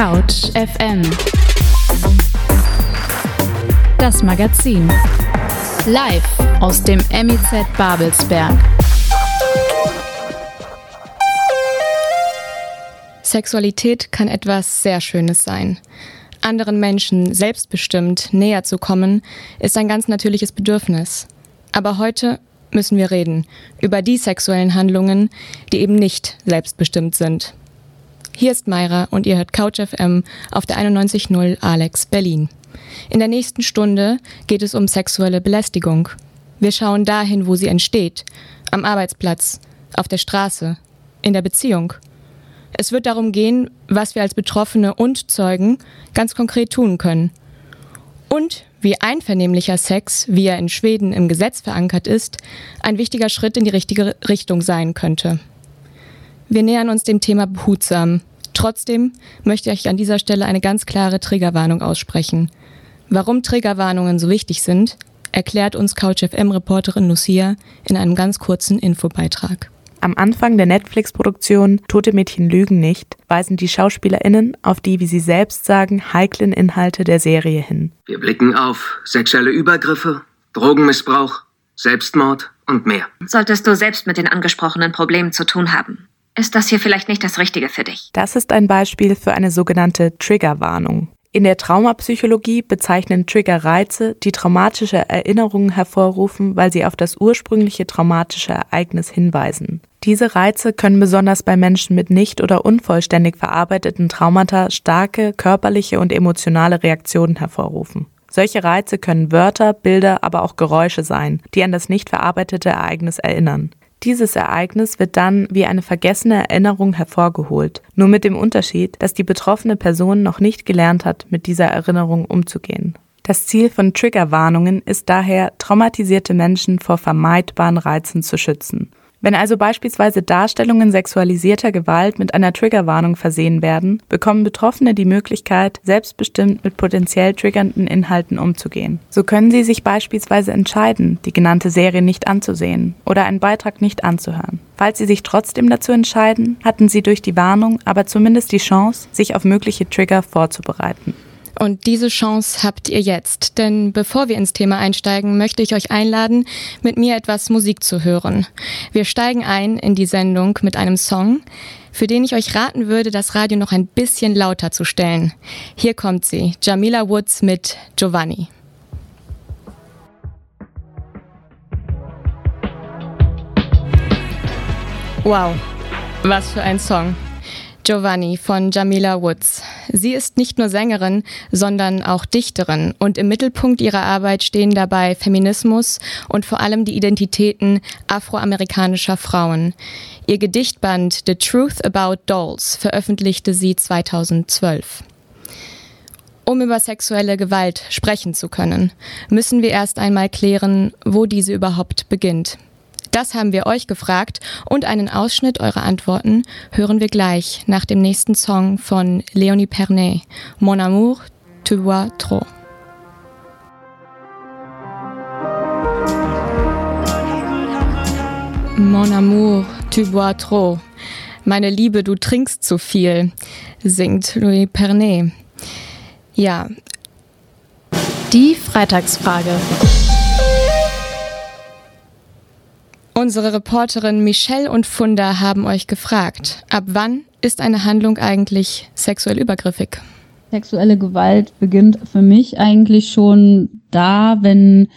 Couch FM Das Magazin Live aus dem MIZ Babelsberg Sexualität kann etwas sehr Schönes sein. Anderen Menschen selbstbestimmt näher zu kommen, ist ein ganz natürliches Bedürfnis. Aber heute müssen wir reden über die sexuellen Handlungen, die eben nicht selbstbestimmt sind. Hier ist Mayra und ihr hört Couch FM auf der 91.0 Alex Berlin. In der nächsten Stunde geht es um sexuelle Belästigung. Wir schauen dahin, wo sie entsteht. Am Arbeitsplatz, auf der Straße, in der Beziehung. Es wird darum gehen, was wir als Betroffene und Zeugen ganz konkret tun können. Und wie einvernehmlicher Sex, wie er in Schweden im Gesetz verankert ist, ein wichtiger Schritt in die richtige Richtung sein könnte. Wir nähern uns dem Thema behutsam. Trotzdem möchte ich an dieser Stelle eine ganz klare Triggerwarnung aussprechen. Warum Triggerwarnungen so wichtig sind, erklärt uns CouchFM-Reporterin Lucia in einem ganz kurzen Infobeitrag. Am Anfang der Netflix-Produktion Tote Mädchen lügen nicht weisen die SchauspielerInnen auf die, wie sie selbst sagen, heiklen Inhalte der Serie hin. Wir blicken auf sexuelle Übergriffe, Drogenmissbrauch, Selbstmord und mehr. Solltest du selbst mit den angesprochenen Problemen zu tun haben, ist das hier vielleicht nicht das Richtige für dich. Das ist ein Beispiel für eine sogenannte Triggerwarnung. In der Traumapsychologie bezeichnen Trigger Reize, die traumatische Erinnerungen hervorrufen, weil sie auf das ursprüngliche traumatische Ereignis hinweisen. Diese Reize können besonders bei Menschen mit nicht oder unvollständig verarbeiteten Traumata starke körperliche und emotionale Reaktionen hervorrufen. Solche Reize können Wörter, Bilder, aber auch Geräusche sein, die an das nicht verarbeitete Ereignis erinnern. Dieses Ereignis wird dann wie eine vergessene Erinnerung hervorgeholt, nur mit dem Unterschied, dass die betroffene Person noch nicht gelernt hat, mit dieser Erinnerung umzugehen. Das Ziel von Triggerwarnungen ist daher, traumatisierte Menschen vor vermeidbaren Reizen zu schützen. Wenn also beispielsweise Darstellungen sexualisierter Gewalt mit einer Triggerwarnung versehen werden, bekommen Betroffene die Möglichkeit, selbstbestimmt mit potenziell triggernden Inhalten umzugehen. So können sie sich beispielsweise entscheiden, die genannte Serie nicht anzusehen oder einen Beitrag nicht anzuhören. Falls sie sich trotzdem dazu entscheiden, hatten sie durch die Warnung aber zumindest die Chance, sich auf mögliche Trigger vorzubereiten. Und diese Chance habt ihr jetzt. Denn bevor wir ins Thema einsteigen, möchte ich euch einladen, mit mir etwas Musik zu hören. Wir steigen ein in die Sendung mit einem Song, für den ich euch raten würde, das Radio noch ein bisschen lauter zu stellen. Hier kommt sie, Jamila Woods mit Giovanni. Wow, was für ein Song. Giovanni von Jamila Woods. Sie ist nicht nur Sängerin, sondern auch Dichterin und im Mittelpunkt ihrer Arbeit stehen dabei Feminismus und vor allem die Identitäten afroamerikanischer Frauen. Ihr Gedichtband The Truth About Dolls veröffentlichte sie 2012. Um über sexuelle Gewalt sprechen zu können, müssen wir erst einmal klären, wo diese überhaupt beginnt. Das haben wir euch gefragt und einen Ausschnitt eurer Antworten hören wir gleich nach dem nächsten Song von Leonie Pernet, Mon amour, tu vois trop. Mon amour, tu bois trop. Meine Liebe, du trinkst zu viel, singt Louis Pernet. Ja. Die Freitagsfrage. Unsere Reporterin Michelle und Funda haben euch gefragt, ab wann ist eine Handlung eigentlich sexuell übergriffig? Sexuelle Gewalt beginnt für mich eigentlich schon da, wenn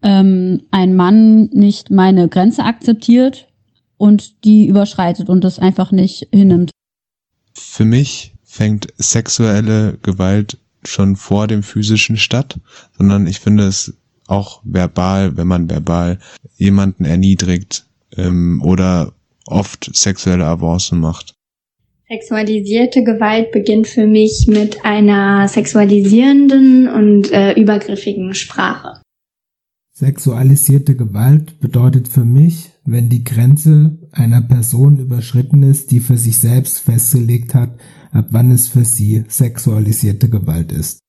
ähm, ein Mann nicht meine Grenze akzeptiert und die überschreitet und das einfach nicht hinnimmt. Für mich fängt sexuelle Gewalt schon vor dem physischen statt, sondern ich finde es auch verbal, wenn man verbal jemanden erniedrigt ähm, oder oft sexuelle Avancen macht. Sexualisierte Gewalt beginnt für mich mit einer sexualisierenden und äh, übergriffigen Sprache. Sexualisierte Gewalt bedeutet für mich, wenn die Grenze einer Person überschritten ist, die für sich selbst festgelegt hat, ab wann es für sie sexualisierte Gewalt ist.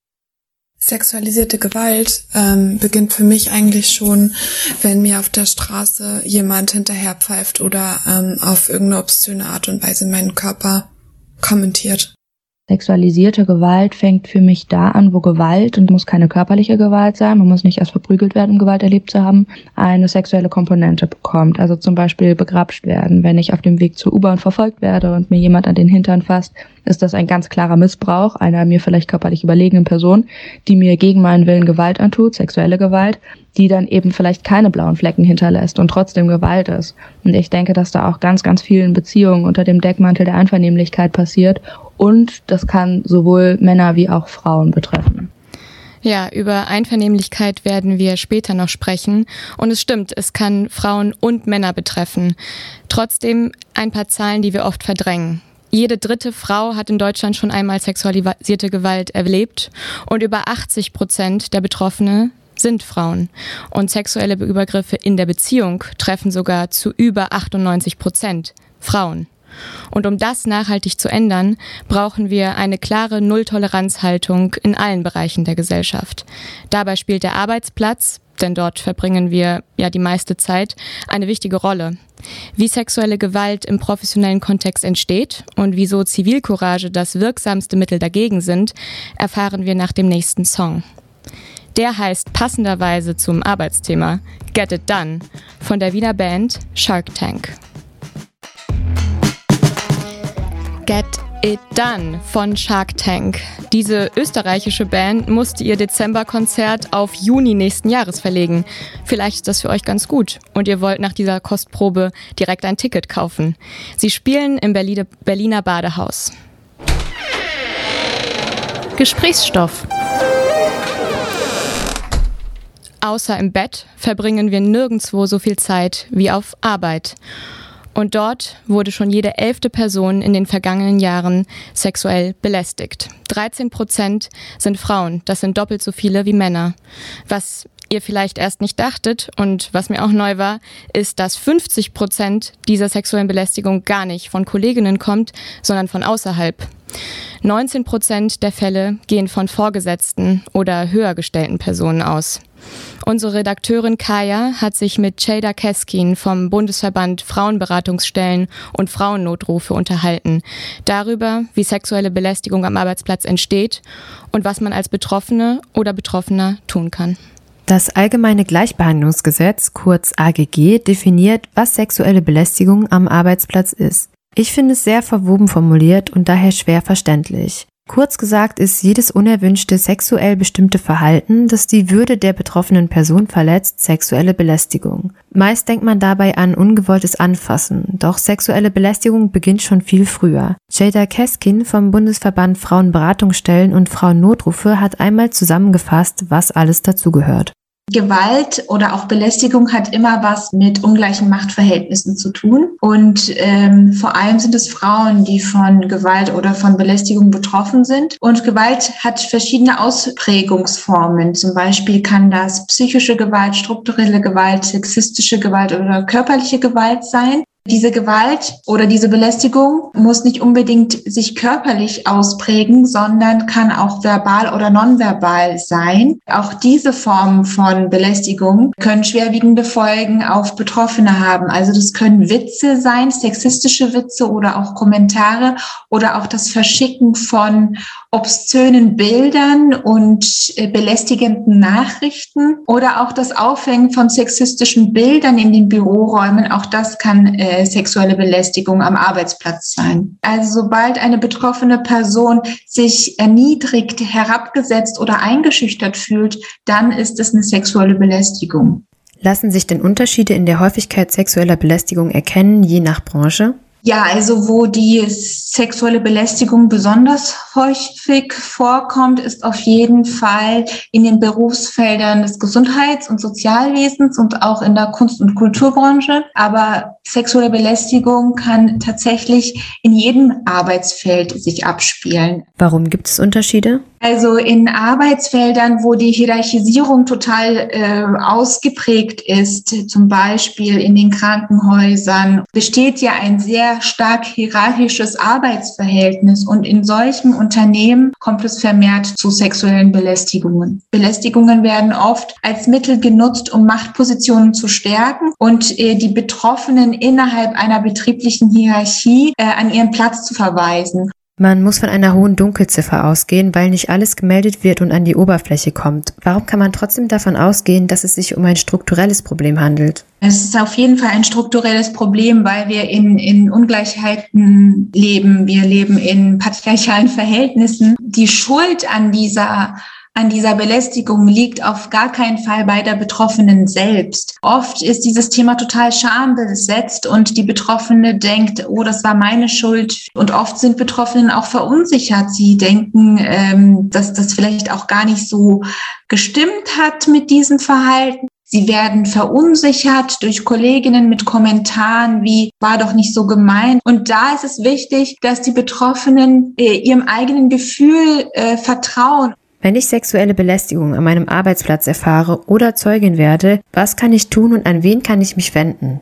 Sexualisierte Gewalt ähm, beginnt für mich eigentlich schon, wenn mir auf der Straße jemand hinterherpfeift oder ähm, auf irgendeine obszöne Art und Weise meinen Körper kommentiert. Sexualisierte Gewalt fängt für mich da an, wo Gewalt, und muss keine körperliche Gewalt sein, man muss nicht erst verprügelt werden, um Gewalt erlebt zu haben, eine sexuelle Komponente bekommt. Also zum Beispiel begrapscht werden. Wenn ich auf dem Weg zur U-Bahn verfolgt werde und mir jemand an den Hintern fasst, ist das ein ganz klarer Missbrauch einer mir vielleicht körperlich überlegenen Person, die mir gegen meinen Willen Gewalt antut, sexuelle Gewalt, die dann eben vielleicht keine blauen Flecken hinterlässt und trotzdem Gewalt ist. Und ich denke, dass da auch ganz, ganz vielen Beziehungen unter dem Deckmantel der Einvernehmlichkeit passiert und das kann sowohl Männer wie auch Frauen betreffen. Ja, über Einvernehmlichkeit werden wir später noch sprechen. Und es stimmt, es kann Frauen und Männer betreffen. Trotzdem ein paar Zahlen, die wir oft verdrängen. Jede dritte Frau hat in Deutschland schon einmal sexualisierte Gewalt erlebt und über 80 Prozent der Betroffene sind Frauen. Und sexuelle Übergriffe in der Beziehung treffen sogar zu über 98 Prozent Frauen. Und um das nachhaltig zu ändern, brauchen wir eine klare Nulltoleranzhaltung in allen Bereichen der Gesellschaft. Dabei spielt der Arbeitsplatz, denn dort verbringen wir ja die meiste Zeit, eine wichtige Rolle. Wie sexuelle Gewalt im professionellen Kontext entsteht und wieso Zivilcourage das wirksamste Mittel dagegen sind, erfahren wir nach dem nächsten Song. Der heißt passenderweise zum Arbeitsthema Get It Done von der Wiener Band Shark Tank. Get It Done von Shark Tank. Diese österreichische Band musste ihr Dezemberkonzert auf Juni nächsten Jahres verlegen. Vielleicht ist das für euch ganz gut und ihr wollt nach dieser Kostprobe direkt ein Ticket kaufen. Sie spielen im Berliner Badehaus. Gesprächsstoff. Außer im Bett verbringen wir nirgendwo so viel Zeit wie auf Arbeit. Und dort wurde schon jede elfte Person in den vergangenen Jahren sexuell belästigt. 13 Prozent sind Frauen, das sind doppelt so viele wie Männer. Was ihr vielleicht erst nicht dachtet und was mir auch neu war, ist, dass 50 Prozent dieser sexuellen Belästigung gar nicht von Kolleginnen kommt, sondern von außerhalb. 19 Prozent der Fälle gehen von Vorgesetzten oder höher gestellten Personen aus. Unsere Redakteurin Kaya hat sich mit Jada Keskin vom Bundesverband Frauenberatungsstellen und Frauennotrufe unterhalten. Darüber, wie sexuelle Belästigung am Arbeitsplatz entsteht und was man als Betroffene oder Betroffener tun kann. Das Allgemeine Gleichbehandlungsgesetz, kurz AGG, definiert, was sexuelle Belästigung am Arbeitsplatz ist. Ich finde es sehr verwoben formuliert und daher schwer verständlich. Kurz gesagt ist jedes unerwünschte sexuell bestimmte Verhalten, das die Würde der betroffenen Person verletzt, sexuelle Belästigung. Meist denkt man dabei an ungewolltes Anfassen, doch sexuelle Belästigung beginnt schon viel früher. Jada Keskin vom Bundesverband Frauenberatungsstellen und Frauennotrufe hat einmal zusammengefasst, was alles dazugehört. Gewalt oder auch Belästigung hat immer was mit ungleichen Machtverhältnissen zu tun. Und ähm, vor allem sind es Frauen, die von Gewalt oder von Belästigung betroffen sind. Und Gewalt hat verschiedene Ausprägungsformen. Zum Beispiel kann das psychische Gewalt, strukturelle Gewalt, sexistische Gewalt oder körperliche Gewalt sein. Diese Gewalt oder diese Belästigung muss nicht unbedingt sich körperlich ausprägen, sondern kann auch verbal oder nonverbal sein. Auch diese Formen von Belästigung können schwerwiegende Folgen auf Betroffene haben. Also das können Witze sein, sexistische Witze oder auch Kommentare oder auch das Verschicken von obszönen Bildern und äh, belästigenden Nachrichten oder auch das Aufhängen von sexistischen Bildern in den Büroräumen. Auch das kann äh, sexuelle Belästigung am Arbeitsplatz sein. Also sobald eine betroffene Person sich erniedrigt, herabgesetzt oder eingeschüchtert fühlt, dann ist es eine sexuelle Belästigung. Lassen sich denn Unterschiede in der Häufigkeit sexueller Belästigung erkennen, je nach Branche? Ja, also wo die sexuelle Belästigung besonders häufig vorkommt, ist auf jeden Fall in den Berufsfeldern des Gesundheits- und Sozialwesens und auch in der Kunst- und Kulturbranche. Aber sexuelle Belästigung kann tatsächlich in jedem Arbeitsfeld sich abspielen. Warum gibt es Unterschiede? Also in Arbeitsfeldern, wo die Hierarchisierung total äh, ausgeprägt ist, zum Beispiel in den Krankenhäusern, besteht ja ein sehr stark hierarchisches Arbeitsverhältnis und in solchen Unternehmen kommt es vermehrt zu sexuellen Belästigungen. Belästigungen werden oft als Mittel genutzt, um Machtpositionen zu stärken und äh, die Betroffenen innerhalb einer betrieblichen Hierarchie äh, an ihren Platz zu verweisen. Man muss von einer hohen Dunkelziffer ausgehen, weil nicht alles gemeldet wird und an die Oberfläche kommt. Warum kann man trotzdem davon ausgehen, dass es sich um ein strukturelles Problem handelt? Es ist auf jeden Fall ein strukturelles Problem, weil wir in, in Ungleichheiten leben. Wir leben in patriarchalen Verhältnissen. Die Schuld an dieser an dieser Belästigung liegt auf gar keinen Fall bei der Betroffenen selbst. Oft ist dieses Thema total schambesetzt und die Betroffene denkt, oh, das war meine Schuld. Und oft sind Betroffenen auch verunsichert. Sie denken, ähm, dass das vielleicht auch gar nicht so gestimmt hat mit diesem Verhalten. Sie werden verunsichert durch Kolleginnen mit Kommentaren wie war doch nicht so gemeint. Und da ist es wichtig, dass die Betroffenen äh, ihrem eigenen Gefühl äh, vertrauen wenn ich sexuelle Belästigung an meinem Arbeitsplatz erfahre oder Zeugin werde, was kann ich tun und an wen kann ich mich wenden?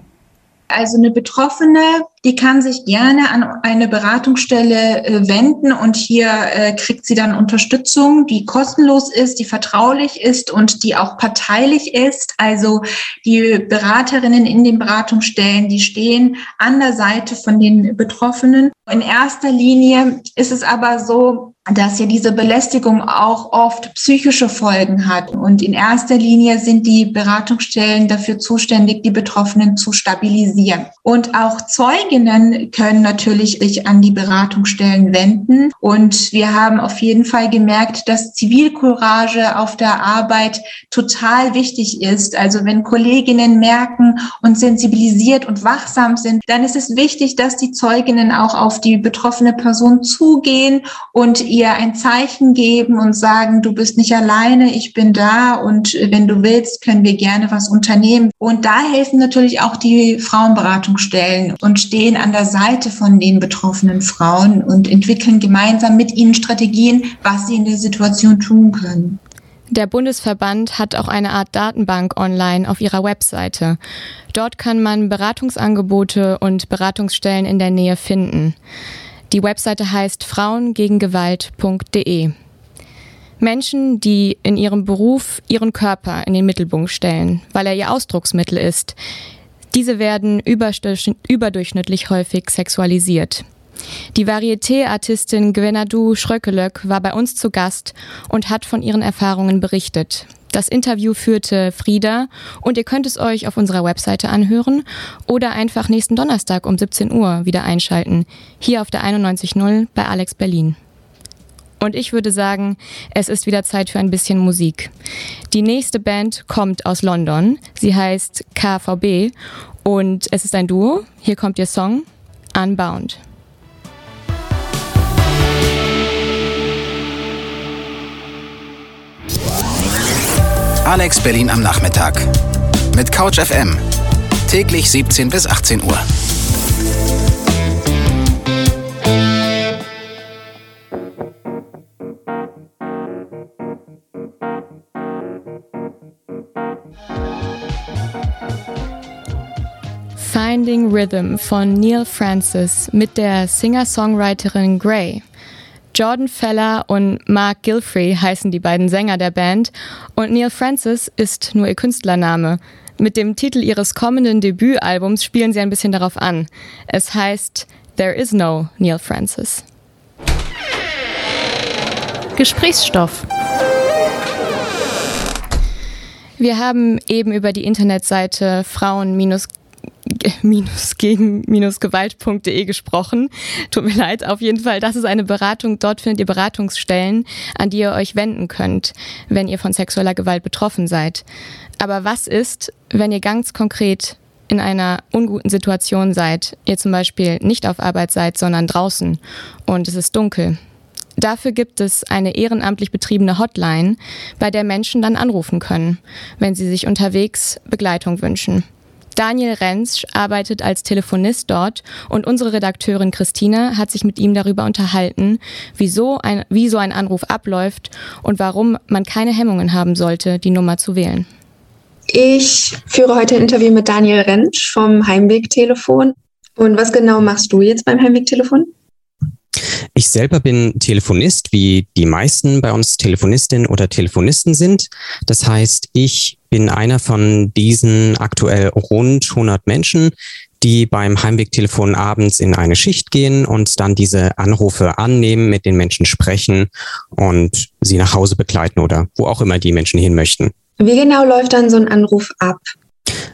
Also eine Betroffene, die kann sich gerne an eine Beratungsstelle äh, wenden und hier äh, kriegt sie dann Unterstützung, die kostenlos ist, die vertraulich ist und die auch parteilich ist. Also die Beraterinnen in den Beratungsstellen, die stehen an der Seite von den Betroffenen. In erster Linie ist es aber so, dass ja diese Belästigung auch oft psychische Folgen hat. Und in erster Linie sind die Beratungsstellen dafür zuständig, die Betroffenen zu stabilisieren. Und auch Zeuginnen können natürlich sich an die Beratungsstellen wenden. Und wir haben auf jeden Fall gemerkt, dass Zivilcourage auf der Arbeit total wichtig ist. Also wenn Kolleginnen merken und sensibilisiert und wachsam sind, dann ist es wichtig, dass die Zeuginnen auch auf die betroffene Person zugehen und ihr ein Zeichen geben und sagen, du bist nicht alleine, ich bin da und wenn du willst, können wir gerne was unternehmen. Und da helfen natürlich auch die Frauenberatungsstellen und stehen an der Seite von den betroffenen Frauen und entwickeln gemeinsam mit ihnen Strategien, was sie in der Situation tun können. Der Bundesverband hat auch eine Art Datenbank online auf ihrer Webseite. Dort kann man Beratungsangebote und Beratungsstellen in der Nähe finden. Die Webseite heißt frauengegengewalt.de. Menschen, die in ihrem Beruf ihren Körper in den Mittelpunkt stellen, weil er ihr Ausdrucksmittel ist, diese werden überdurchschnittlich häufig sexualisiert. Die Varieté-Artistin Gwenadou Schröckelöck war bei uns zu Gast und hat von ihren Erfahrungen berichtet. Das Interview führte Frieda und ihr könnt es euch auf unserer Webseite anhören oder einfach nächsten Donnerstag um 17 Uhr wieder einschalten, hier auf der 91.0 bei Alex Berlin. Und ich würde sagen, es ist wieder Zeit für ein bisschen Musik. Die nächste Band kommt aus London. Sie heißt KVB und es ist ein Duo. Hier kommt ihr Song Unbound. Alex Berlin am Nachmittag. Mit Couch FM. Täglich 17 bis 18 Uhr. Finding Rhythm von Neil Francis mit der Singer-Songwriterin Gray. Jordan Feller und Mark Gilfrey heißen die beiden Sänger der Band und Neil Francis ist nur ihr Künstlername. Mit dem Titel ihres kommenden Debütalbums spielen sie ein bisschen darauf an. Es heißt There is no Neil Francis. Gesprächsstoff. Wir haben eben über die Internetseite Frauen- minus gegen minus gewalt.de gesprochen. Tut mir leid, auf jeden Fall. Das ist eine Beratung. Dort findet ihr Beratungsstellen, an die ihr euch wenden könnt, wenn ihr von sexueller Gewalt betroffen seid. Aber was ist, wenn ihr ganz konkret in einer unguten Situation seid, ihr zum Beispiel nicht auf Arbeit seid, sondern draußen und es ist dunkel? Dafür gibt es eine ehrenamtlich betriebene Hotline, bei der Menschen dann anrufen können, wenn sie sich unterwegs Begleitung wünschen. Daniel Rentsch arbeitet als Telefonist dort und unsere Redakteurin Christina hat sich mit ihm darüber unterhalten, wieso ein, wie so ein Anruf abläuft und warum man keine Hemmungen haben sollte, die Nummer zu wählen. Ich führe heute ein Interview mit Daniel Rentsch vom Heimwegtelefon. Und was genau machst du jetzt beim Heimwegtelefon? Ich selber bin Telefonist, wie die meisten bei uns Telefonistinnen oder Telefonisten sind. Das heißt, ich bin einer von diesen aktuell rund 100 Menschen, die beim Heimwegtelefon abends in eine Schicht gehen und dann diese Anrufe annehmen, mit den Menschen sprechen und sie nach Hause begleiten oder wo auch immer die Menschen hin möchten. Wie genau läuft dann so ein Anruf ab?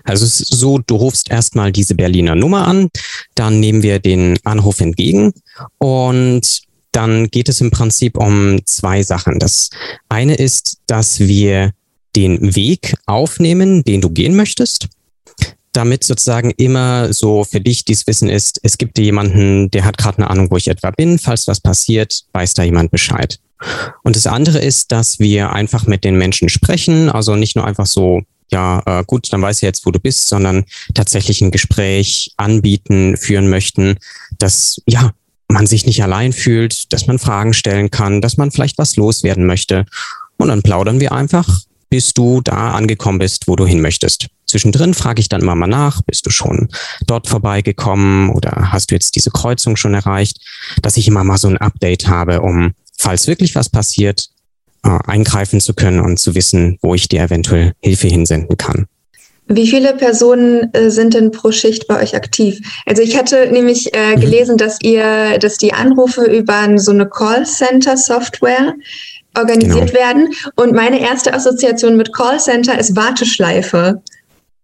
Also es ist so, du rufst erstmal diese Berliner Nummer an, dann nehmen wir den Anruf entgegen und dann geht es im Prinzip um zwei Sachen. Das eine ist, dass wir den Weg aufnehmen, den du gehen möchtest damit sozusagen immer so für dich dieses Wissen ist, es gibt jemanden, der hat gerade eine Ahnung, wo ich etwa bin. Falls was passiert, weiß da jemand Bescheid. Und das andere ist, dass wir einfach mit den Menschen sprechen, also nicht nur einfach so, ja, äh, gut, dann weiß ich jetzt, wo du bist, sondern tatsächlich ein Gespräch anbieten, führen möchten, dass, ja, man sich nicht allein fühlt, dass man Fragen stellen kann, dass man vielleicht was loswerden möchte. Und dann plaudern wir einfach, bis du da angekommen bist, wo du hin möchtest. Zwischendrin frage ich dann immer mal nach, bist du schon dort vorbeigekommen oder hast du jetzt diese Kreuzung schon erreicht, dass ich immer mal so ein Update habe, um, falls wirklich was passiert, äh, eingreifen zu können und zu wissen, wo ich dir eventuell Hilfe hinsenden kann. Wie viele Personen äh, sind denn pro Schicht bei euch aktiv? Also ich hatte nämlich äh, mhm. gelesen, dass ihr, dass die Anrufe über so eine Callcenter-Software organisiert genau. werden. Und meine erste Assoziation mit Callcenter ist Warteschleife.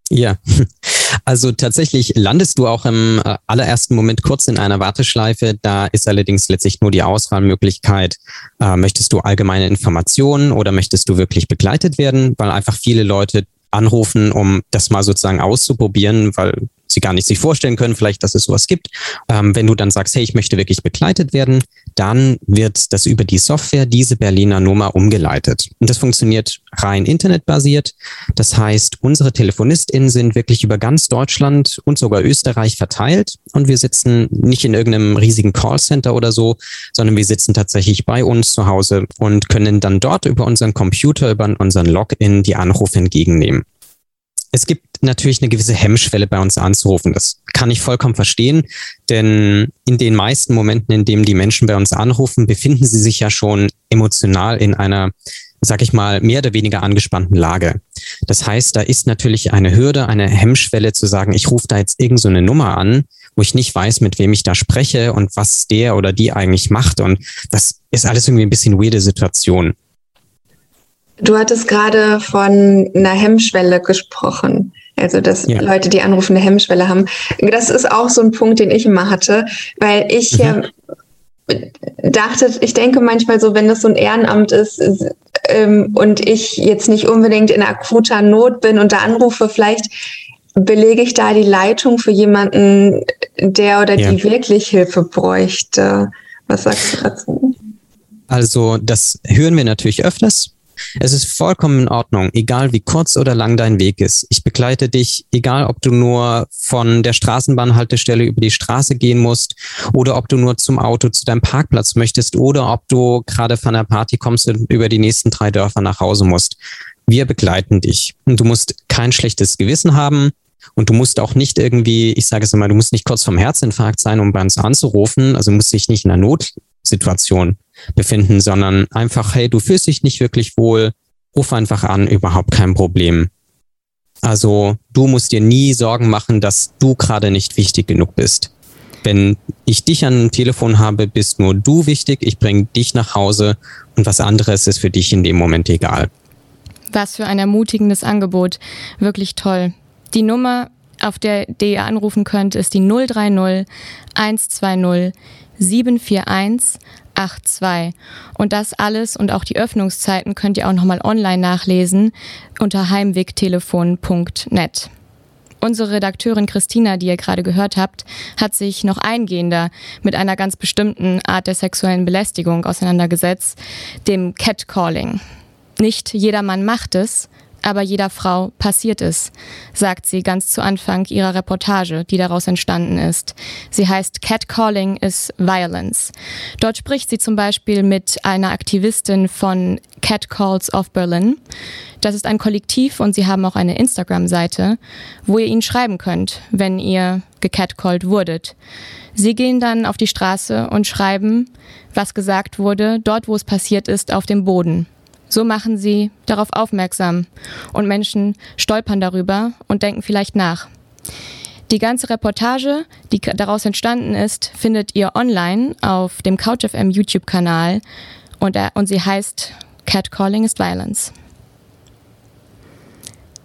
Ja, also tatsächlich landest du auch im äh, allerersten Moment kurz in einer Warteschleife. Da ist allerdings letztlich nur die Auswahlmöglichkeit, äh, möchtest du allgemeine Informationen oder möchtest du wirklich begleitet werden, weil einfach viele Leute anrufen, um das mal sozusagen auszuprobieren, weil sie gar nicht sich vorstellen können, vielleicht, dass es sowas gibt. Ähm, wenn du dann sagst, hey, ich möchte wirklich begleitet werden, dann wird das über die Software diese Berliner Nummer umgeleitet. Und das funktioniert rein internetbasiert. Das heißt, unsere TelefonistInnen sind wirklich über ganz Deutschland und sogar Österreich verteilt. Und wir sitzen nicht in irgendeinem riesigen Callcenter oder so, sondern wir sitzen tatsächlich bei uns zu Hause und können dann dort über unseren Computer, über unseren Login die Anrufe entgegennehmen es gibt natürlich eine gewisse Hemmschwelle bei uns anzurufen. Das kann ich vollkommen verstehen, denn in den meisten Momenten, in denen die Menschen bei uns anrufen, befinden sie sich ja schon emotional in einer, sag ich mal, mehr oder weniger angespannten Lage. Das heißt, da ist natürlich eine Hürde, eine Hemmschwelle zu sagen, ich rufe da jetzt irgend so eine Nummer an, wo ich nicht weiß, mit wem ich da spreche und was der oder die eigentlich macht. Und das ist alles irgendwie ein bisschen weirde Situation. Du hattest gerade von einer Hemmschwelle gesprochen. Also, dass ja. Leute, die anrufen, eine Hemmschwelle haben. Das ist auch so ein Punkt, den ich immer hatte, weil ich mhm. äh, dachte, ich denke manchmal so, wenn das so ein Ehrenamt ist ähm, und ich jetzt nicht unbedingt in akuter Not bin und da anrufe, vielleicht belege ich da die Leitung für jemanden, der oder ja. die wirklich Hilfe bräuchte. Was sagst du dazu? Also, das hören wir natürlich öfters es ist vollkommen in Ordnung, egal wie kurz oder lang dein Weg ist. Ich begleite dich, egal ob du nur von der Straßenbahnhaltestelle über die Straße gehen musst oder ob du nur zum Auto zu deinem Parkplatz möchtest oder ob du gerade von der Party kommst und über die nächsten drei Dörfer nach Hause musst. Wir begleiten dich und du musst kein schlechtes Gewissen haben. Und du musst auch nicht irgendwie, ich sage es immer, du musst nicht kurz vom Herzinfarkt sein, um bei uns anzurufen. Also musst dich nicht in einer Notsituation befinden, sondern einfach, hey, du fühlst dich nicht wirklich wohl, ruf einfach an, überhaupt kein Problem. Also du musst dir nie Sorgen machen, dass du gerade nicht wichtig genug bist. Wenn ich dich an dem Telefon habe, bist nur du wichtig, ich bringe dich nach Hause und was anderes ist für dich in dem Moment egal. Was für ein ermutigendes Angebot. Wirklich toll. Die Nummer, auf der, der ihr anrufen könnt, ist die 030 120 741 82. Und das alles und auch die Öffnungszeiten könnt ihr auch nochmal online nachlesen unter heimwegtelefon.net. Unsere Redakteurin Christina, die ihr gerade gehört habt, hat sich noch eingehender mit einer ganz bestimmten Art der sexuellen Belästigung auseinandergesetzt, dem Catcalling. Nicht jedermann macht es, aber jeder Frau passiert es, sagt sie ganz zu Anfang ihrer Reportage, die daraus entstanden ist. Sie heißt Catcalling is Violence. Dort spricht sie zum Beispiel mit einer Aktivistin von Catcalls of Berlin. Das ist ein Kollektiv und sie haben auch eine Instagram-Seite, wo ihr ihnen schreiben könnt, wenn ihr gecatcalled wurdet. Sie gehen dann auf die Straße und schreiben, was gesagt wurde, dort wo es passiert ist, auf dem Boden. So machen sie darauf aufmerksam und Menschen stolpern darüber und denken vielleicht nach. Die ganze Reportage, die daraus entstanden ist, findet ihr online auf dem CouchFM YouTube-Kanal und, und sie heißt Catcalling is Violence.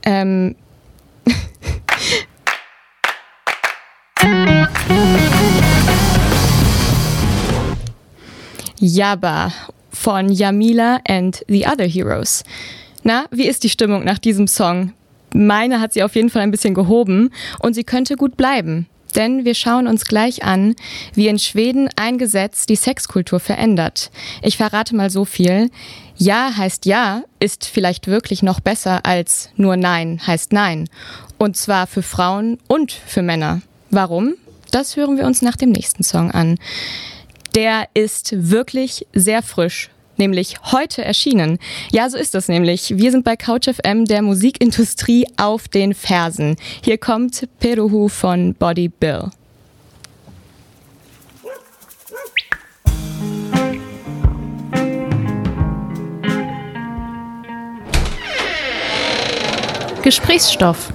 Ähm. Yaba von Yamila and the Other Heroes. Na, wie ist die Stimmung nach diesem Song? Meine hat sie auf jeden Fall ein bisschen gehoben und sie könnte gut bleiben. Denn wir schauen uns gleich an, wie in Schweden ein Gesetz die Sexkultur verändert. Ich verrate mal so viel. Ja heißt Ja ist vielleicht wirklich noch besser als nur Nein heißt Nein. Und zwar für Frauen und für Männer. Warum? Das hören wir uns nach dem nächsten Song an. Der ist wirklich sehr frisch nämlich heute erschienen. Ja, so ist das nämlich. Wir sind bei CouchFM der Musikindustrie auf den Fersen. Hier kommt Peruhu von Body Bill. Gesprächsstoff.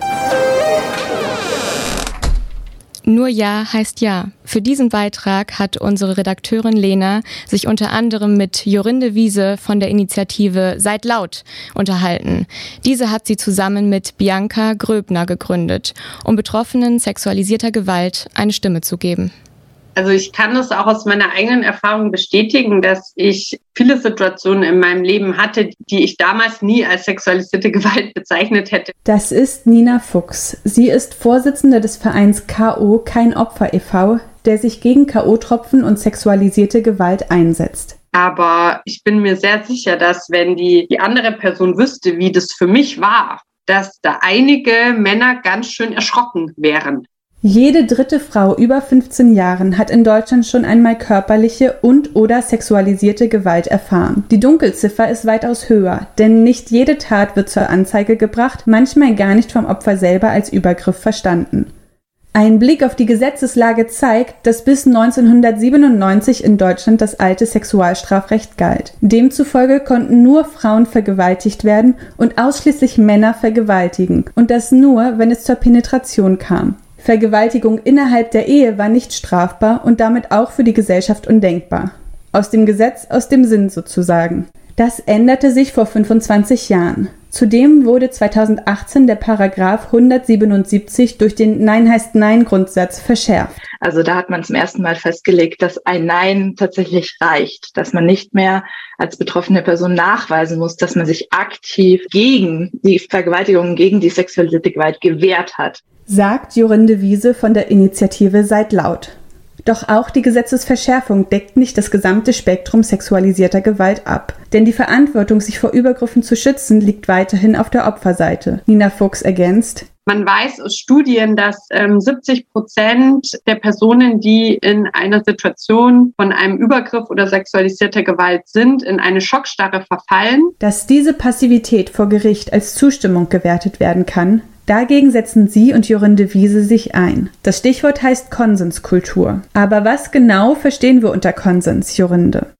Nur Ja heißt Ja. Für diesen Beitrag hat unsere Redakteurin Lena sich unter anderem mit Jorinde Wiese von der Initiative Seid laut unterhalten. Diese hat sie zusammen mit Bianca Gröbner gegründet, um Betroffenen sexualisierter Gewalt eine Stimme zu geben. Also ich kann das auch aus meiner eigenen Erfahrung bestätigen, dass ich viele Situationen in meinem Leben hatte, die ich damals nie als sexualisierte Gewalt bezeichnet hätte. Das ist Nina Fuchs. Sie ist Vorsitzende des Vereins KO Kein Opfer e.V., der sich gegen KO-Tropfen und sexualisierte Gewalt einsetzt. Aber ich bin mir sehr sicher, dass wenn die, die andere Person wüsste, wie das für mich war, dass da einige Männer ganz schön erschrocken wären. Jede dritte Frau über 15 Jahren hat in Deutschland schon einmal körperliche und/oder sexualisierte Gewalt erfahren. Die Dunkelziffer ist weitaus höher, denn nicht jede Tat wird zur Anzeige gebracht, manchmal gar nicht vom Opfer selber als Übergriff verstanden. Ein Blick auf die Gesetzeslage zeigt, dass bis 1997 in Deutschland das alte Sexualstrafrecht galt. Demzufolge konnten nur Frauen vergewaltigt werden und ausschließlich Männer vergewaltigen, und das nur, wenn es zur Penetration kam. Vergewaltigung innerhalb der Ehe war nicht strafbar und damit auch für die Gesellschaft undenkbar. Aus dem Gesetz, aus dem Sinn sozusagen. Das änderte sich vor 25 Jahren. Zudem wurde 2018 der Paragraph 177 durch den Nein heißt Nein Grundsatz verschärft. Also da hat man zum ersten Mal festgelegt, dass ein Nein tatsächlich reicht, dass man nicht mehr als betroffene Person nachweisen muss, dass man sich aktiv gegen die Vergewaltigung, gegen die sexualisierte Gewalt gewehrt hat sagt Jorinde Wiese von der Initiative Seid laut. Doch auch die Gesetzesverschärfung deckt nicht das gesamte Spektrum sexualisierter Gewalt ab. Denn die Verantwortung, sich vor Übergriffen zu schützen, liegt weiterhin auf der Opferseite. Nina Fuchs ergänzt. Man weiß aus Studien, dass ähm, 70 Prozent der Personen, die in einer Situation von einem Übergriff oder sexualisierter Gewalt sind, in eine Schockstarre verfallen. Dass diese Passivität vor Gericht als Zustimmung gewertet werden kann, Dagegen setzen Sie und Jorinde Wiese sich ein. Das Stichwort heißt Konsenskultur. Aber was genau verstehen wir unter Konsens, Jorinde?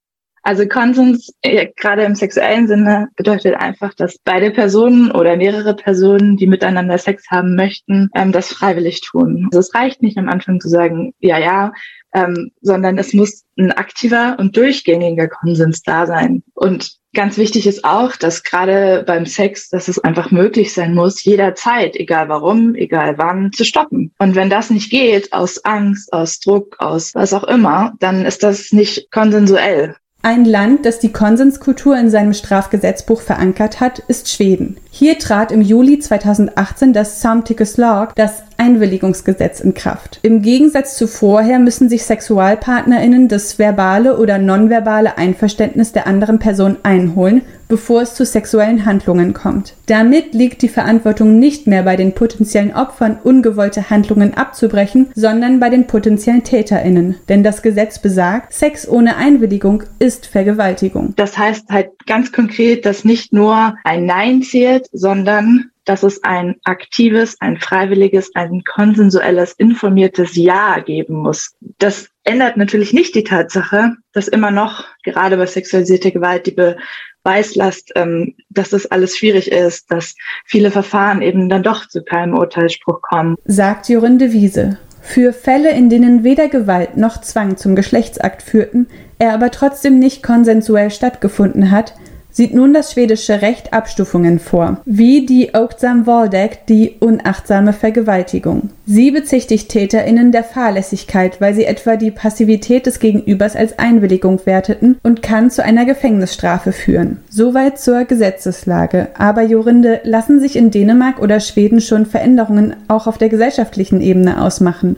Also Konsens, äh, gerade im sexuellen Sinne, bedeutet einfach, dass beide Personen oder mehrere Personen, die miteinander Sex haben möchten, ähm, das freiwillig tun. Also es reicht nicht am Anfang zu sagen, ja, ja, ähm, sondern es muss ein aktiver und durchgängiger Konsens da sein. Und Ganz wichtig ist auch, dass gerade beim Sex, dass es einfach möglich sein muss, jederzeit, egal warum, egal wann, zu stoppen. Und wenn das nicht geht, aus Angst, aus Druck, aus was auch immer, dann ist das nicht konsensuell. Ein Land, das die Konsenskultur in seinem Strafgesetzbuch verankert hat, ist Schweden. Hier trat im Juli 2018 das Samtyckeslag, das Einwilligungsgesetz, in Kraft. Im Gegensatz zu vorher müssen sich SexualpartnerInnen das verbale oder nonverbale Einverständnis der anderen Person einholen, bevor es zu sexuellen Handlungen kommt. Damit liegt die Verantwortung nicht mehr bei den potenziellen Opfern, ungewollte Handlungen abzubrechen, sondern bei den potenziellen TäterInnen. Denn das Gesetz besagt, Sex ohne Einwilligung ist Vergewaltigung. Das heißt halt ganz konkret, dass nicht nur ein Nein zählt, sondern dass es ein aktives, ein freiwilliges, ein konsensuelles, informiertes Ja geben muss. Das ändert natürlich nicht die Tatsache, dass immer noch, gerade bei sexualisierter Gewalt, die Beweislast, ähm, dass das alles schwierig ist, dass viele Verfahren eben dann doch zu keinem Urteilsspruch kommen. Sagt Jorinde Wiese. Für Fälle, in denen weder Gewalt noch Zwang zum Geschlechtsakt führten, er aber trotzdem nicht konsensuell stattgefunden hat, sieht nun das schwedische Recht Abstufungen vor, wie die Oaksam Waldeck die unachtsame Vergewaltigung. Sie bezichtigt TäterInnen der Fahrlässigkeit, weil sie etwa die Passivität des Gegenübers als Einwilligung werteten und kann zu einer Gefängnisstrafe führen. Soweit zur Gesetzeslage. Aber Jorinde, lassen sich in Dänemark oder Schweden schon Veränderungen auch auf der gesellschaftlichen Ebene ausmachen?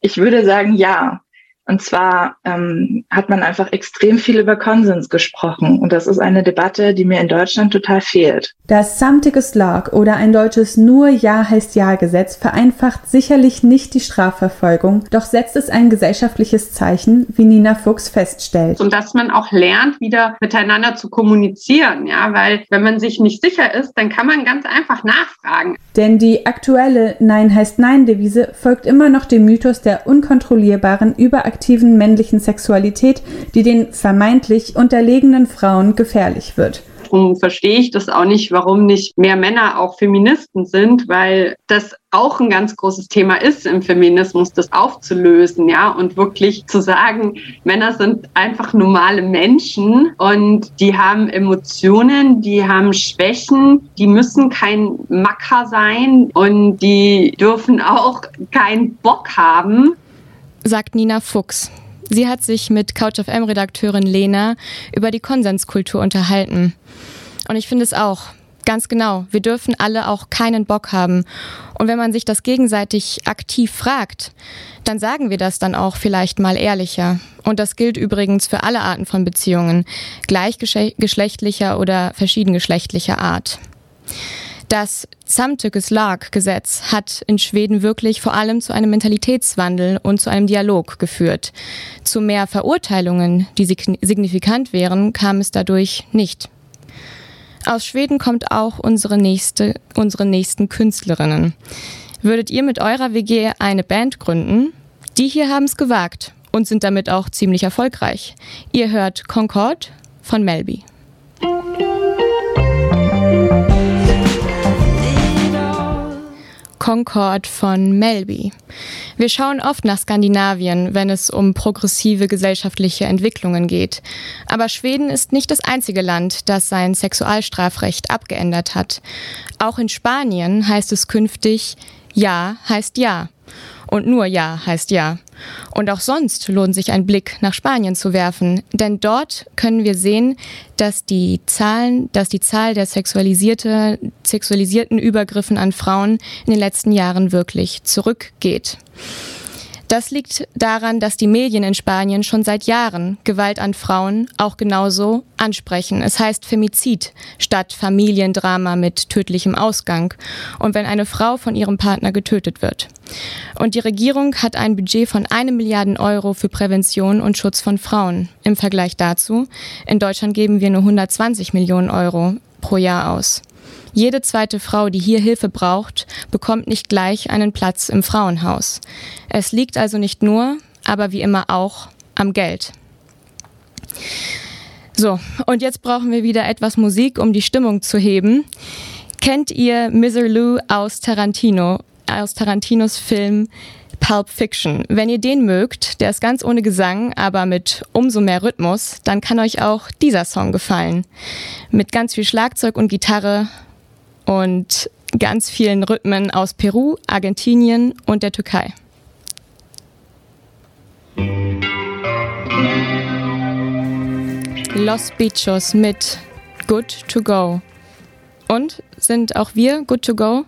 Ich würde sagen, ja. Und zwar ähm, hat man einfach extrem viel über Konsens gesprochen. Und das ist eine Debatte, die mir in Deutschland total fehlt. Das Samtyckeslag oder ein deutsches Nur Ja heißt Ja Gesetz vereinfacht sicherlich nicht die Strafverfolgung, doch setzt es ein gesellschaftliches Zeichen, wie Nina Fuchs feststellt. Und dass man auch lernt, wieder miteinander zu kommunizieren, ja, weil wenn man sich nicht sicher ist, dann kann man ganz einfach nachfragen. Denn die aktuelle Nein heißt Nein Devise folgt immer noch dem Mythos der unkontrollierbaren, überaktiven männlichen Sexualität, die den vermeintlich unterlegenen Frauen gefährlich wird. Darum verstehe ich das auch nicht, warum nicht mehr Männer auch Feministen sind, weil das auch ein ganz großes Thema ist im Feminismus, das aufzulösen, ja, und wirklich zu sagen, Männer sind einfach normale Menschen und die haben Emotionen, die haben Schwächen, die müssen kein Macker sein und die dürfen auch keinen Bock haben. Sagt Nina Fuchs. Sie hat sich mit CouchFM-Redakteurin Lena über die Konsenskultur unterhalten. Und ich finde es auch, ganz genau, wir dürfen alle auch keinen Bock haben. Und wenn man sich das gegenseitig aktiv fragt, dann sagen wir das dann auch vielleicht mal ehrlicher. Und das gilt übrigens für alle Arten von Beziehungen, gleichgeschlechtlicher oder verschiedengeschlechtlicher Art. Das Samtyckeslag-Gesetz hat in Schweden wirklich vor allem zu einem Mentalitätswandel und zu einem Dialog geführt. Zu mehr Verurteilungen, die signifikant wären, kam es dadurch nicht. Aus Schweden kommt auch unsere nächste, unsere nächsten Künstlerinnen. Würdet ihr mit eurer WG eine Band gründen? Die hier haben es gewagt und sind damit auch ziemlich erfolgreich. Ihr hört Concord von Melby. Concord von Melby. Wir schauen oft nach Skandinavien, wenn es um progressive gesellschaftliche Entwicklungen geht. Aber Schweden ist nicht das einzige Land, das sein Sexualstrafrecht abgeändert hat. Auch in Spanien heißt es künftig Ja heißt Ja. Und nur Ja heißt Ja. Und auch sonst lohnt sich ein Blick nach Spanien zu werfen, denn dort können wir sehen, dass die Zahlen, dass die Zahl der sexualisierte, sexualisierten Übergriffen an Frauen in den letzten Jahren wirklich zurückgeht. Das liegt daran, dass die Medien in Spanien schon seit Jahren Gewalt an Frauen auch genauso ansprechen. Es heißt Femizid statt Familiendrama mit tödlichem Ausgang und wenn eine Frau von ihrem Partner getötet wird. Und die Regierung hat ein Budget von einem Milliarden Euro für Prävention und Schutz von Frauen. Im Vergleich dazu, in Deutschland geben wir nur 120 Millionen Euro pro Jahr aus. Jede zweite Frau, die hier Hilfe braucht, bekommt nicht gleich einen Platz im Frauenhaus. Es liegt also nicht nur, aber wie immer auch am Geld. So, und jetzt brauchen wir wieder etwas Musik, um die Stimmung zu heben. Kennt ihr Miser Lou aus Tarantino, aus Tarantinos Film Pulp Fiction. Wenn ihr den mögt, der ist ganz ohne Gesang, aber mit umso mehr Rhythmus, dann kann euch auch dieser Song gefallen. Mit ganz viel Schlagzeug und Gitarre und ganz vielen Rhythmen aus Peru, Argentinien und der Türkei. Los Bichos mit Good to Go. Und sind auch wir good to go?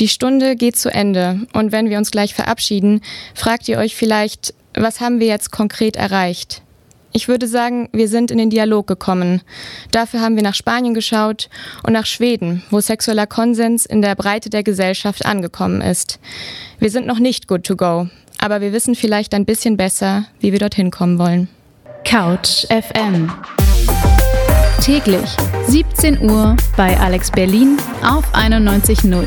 Die Stunde geht zu Ende und wenn wir uns gleich verabschieden, fragt ihr euch vielleicht, was haben wir jetzt konkret erreicht? Ich würde sagen, wir sind in den Dialog gekommen. Dafür haben wir nach Spanien geschaut und nach Schweden, wo sexueller Konsens in der Breite der Gesellschaft angekommen ist. Wir sind noch nicht good to go, aber wir wissen vielleicht ein bisschen besser, wie wir dorthin kommen wollen. Couch FM. Täglich 17 Uhr bei Alex Berlin auf 91.0.